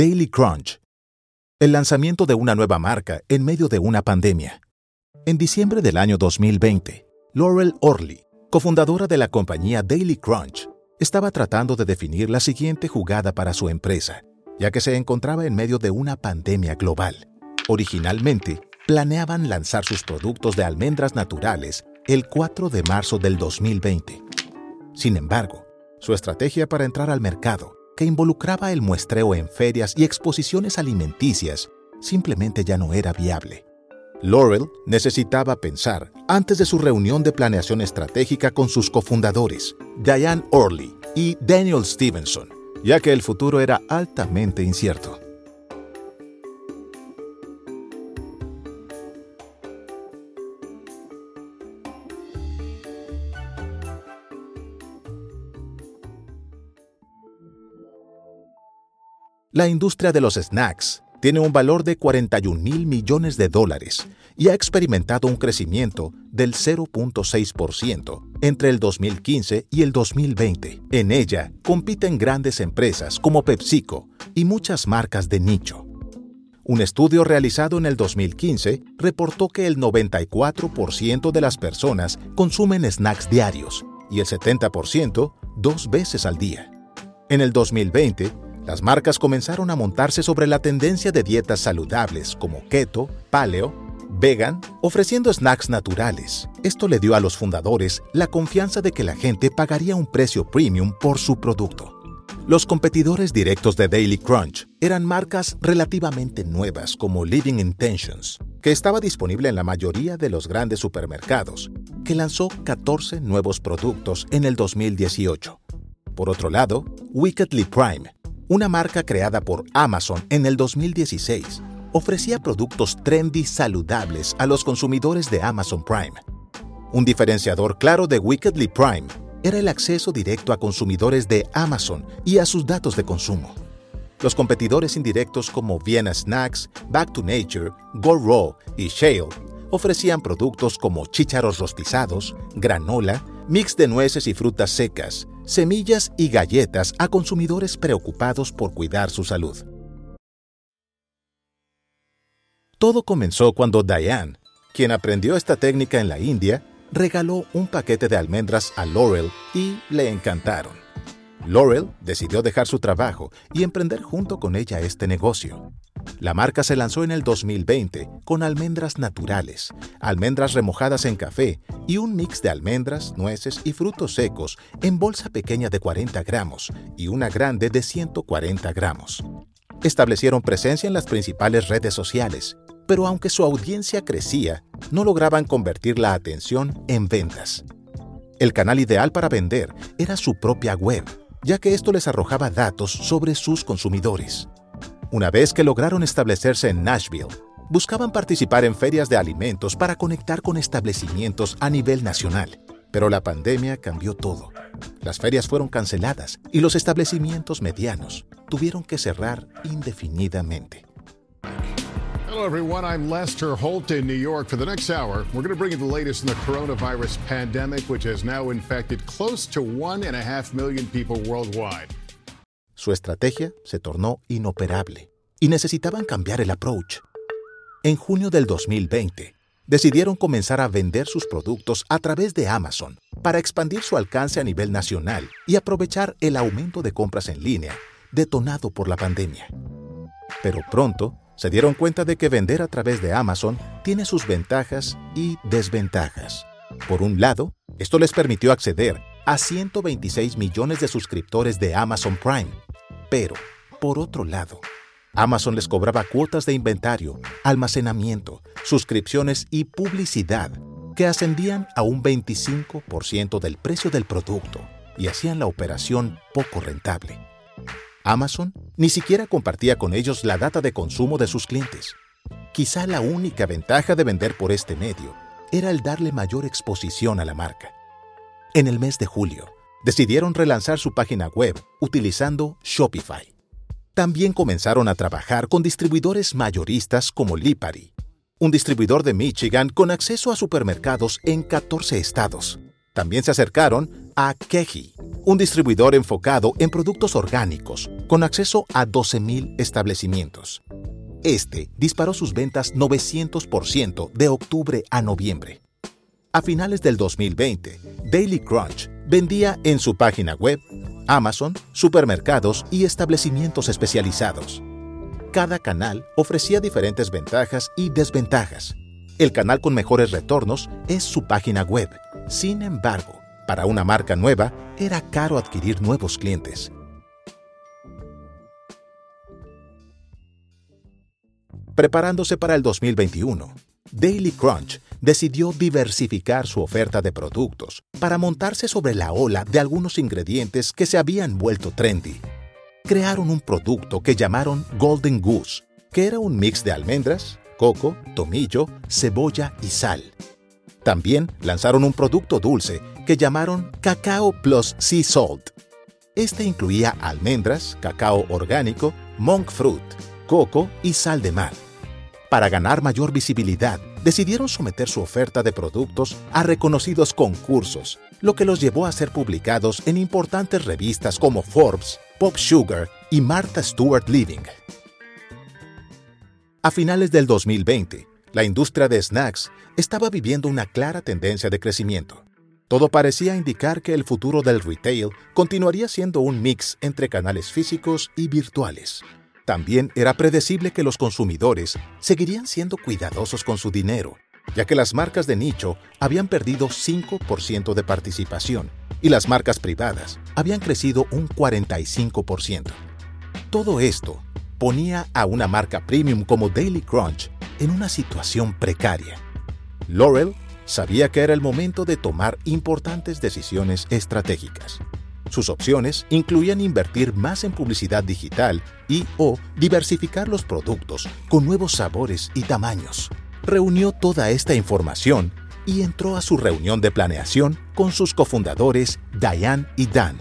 Daily Crunch. El lanzamiento de una nueva marca en medio de una pandemia. En diciembre del año 2020, Laurel Orley, cofundadora de la compañía Daily Crunch, estaba tratando de definir la siguiente jugada para su empresa, ya que se encontraba en medio de una pandemia global. Originalmente, planeaban lanzar sus productos de almendras naturales el 4 de marzo del 2020. Sin embargo, su estrategia para entrar al mercado, que involucraba el muestreo en ferias y exposiciones alimenticias, simplemente ya no era viable. Laurel necesitaba pensar antes de su reunión de planeación estratégica con sus cofundadores, Diane Orley y Daniel Stevenson, ya que el futuro era altamente incierto. La industria de los snacks tiene un valor de 41 mil millones de dólares y ha experimentado un crecimiento del 0.6% entre el 2015 y el 2020. En ella compiten grandes empresas como PepsiCo y muchas marcas de nicho. Un estudio realizado en el 2015 reportó que el 94% de las personas consumen snacks diarios y el 70% dos veces al día. En el 2020, las marcas comenzaron a montarse sobre la tendencia de dietas saludables como keto, paleo, vegan, ofreciendo snacks naturales. Esto le dio a los fundadores la confianza de que la gente pagaría un precio premium por su producto. Los competidores directos de Daily Crunch eran marcas relativamente nuevas como Living Intentions, que estaba disponible en la mayoría de los grandes supermercados, que lanzó 14 nuevos productos en el 2018. Por otro lado, Wickedly Prime, una marca creada por Amazon en el 2016, ofrecía productos trendy saludables a los consumidores de Amazon Prime. Un diferenciador claro de Wickedly Prime era el acceso directo a consumidores de Amazon y a sus datos de consumo. Los competidores indirectos como Vienna Snacks, Back to Nature, Go Raw y Shale ofrecían productos como chícharos rostizados, granola, mix de nueces y frutas secas, semillas y galletas a consumidores preocupados por cuidar su salud. Todo comenzó cuando Diane, quien aprendió esta técnica en la India, regaló un paquete de almendras a Laurel y le encantaron. Laurel decidió dejar su trabajo y emprender junto con ella este negocio. La marca se lanzó en el 2020 con almendras naturales, almendras remojadas en café y un mix de almendras, nueces y frutos secos en bolsa pequeña de 40 gramos y una grande de 140 gramos. Establecieron presencia en las principales redes sociales, pero aunque su audiencia crecía, no lograban convertir la atención en ventas. El canal ideal para vender era su propia web, ya que esto les arrojaba datos sobre sus consumidores. Una vez que lograron establecerse en Nashville, buscaban participar en ferias de alimentos para conectar con establecimientos a nivel nacional. Pero la pandemia cambió todo. Las ferias fueron canceladas y los establecimientos medianos tuvieron que cerrar indefinidamente. Hello, everyone. I'm Lester Holt in New York. For the next hour, we're going to bring you the latest in the coronavirus pandemic, which has now infected close to one and a half million people worldwide. Su estrategia se tornó inoperable y necesitaban cambiar el approach. En junio del 2020, decidieron comenzar a vender sus productos a través de Amazon para expandir su alcance a nivel nacional y aprovechar el aumento de compras en línea detonado por la pandemia. Pero pronto se dieron cuenta de que vender a través de Amazon tiene sus ventajas y desventajas. Por un lado, esto les permitió acceder a 126 millones de suscriptores de Amazon Prime, pero, por otro lado, Amazon les cobraba cuotas de inventario, almacenamiento, suscripciones y publicidad que ascendían a un 25% del precio del producto y hacían la operación poco rentable. Amazon ni siquiera compartía con ellos la data de consumo de sus clientes. Quizá la única ventaja de vender por este medio era el darle mayor exposición a la marca. En el mes de julio, decidieron relanzar su página web utilizando Shopify. También comenzaron a trabajar con distribuidores mayoristas como Lipari, un distribuidor de Michigan con acceso a supermercados en 14 estados. También se acercaron a Keji, un distribuidor enfocado en productos orgánicos, con acceso a 12.000 establecimientos. Este disparó sus ventas 900% de octubre a noviembre. A finales del 2020, Daily Crunch vendía en su página web, Amazon, supermercados y establecimientos especializados. Cada canal ofrecía diferentes ventajas y desventajas. El canal con mejores retornos es su página web. Sin embargo, para una marca nueva, era caro adquirir nuevos clientes. Preparándose para el 2021, Daily Crunch decidió diversificar su oferta de productos para montarse sobre la ola de algunos ingredientes que se habían vuelto trendy. Crearon un producto que llamaron Golden Goose, que era un mix de almendras, coco, tomillo, cebolla y sal. También lanzaron un producto dulce que llamaron Cacao Plus Sea Salt. Este incluía almendras, cacao orgánico, monk fruit, coco y sal de mar. Para ganar mayor visibilidad, decidieron someter su oferta de productos a reconocidos concursos, lo que los llevó a ser publicados en importantes revistas como Forbes, Pop Sugar y Martha Stewart Living. A finales del 2020, la industria de snacks estaba viviendo una clara tendencia de crecimiento. Todo parecía indicar que el futuro del retail continuaría siendo un mix entre canales físicos y virtuales. También era predecible que los consumidores seguirían siendo cuidadosos con su dinero, ya que las marcas de nicho habían perdido 5% de participación y las marcas privadas habían crecido un 45%. Todo esto ponía a una marca premium como Daily Crunch en una situación precaria. Laurel sabía que era el momento de tomar importantes decisiones estratégicas. Sus opciones incluían invertir más en publicidad digital y o diversificar los productos con nuevos sabores y tamaños. Reunió toda esta información y entró a su reunión de planeación con sus cofundadores Diane y Dan.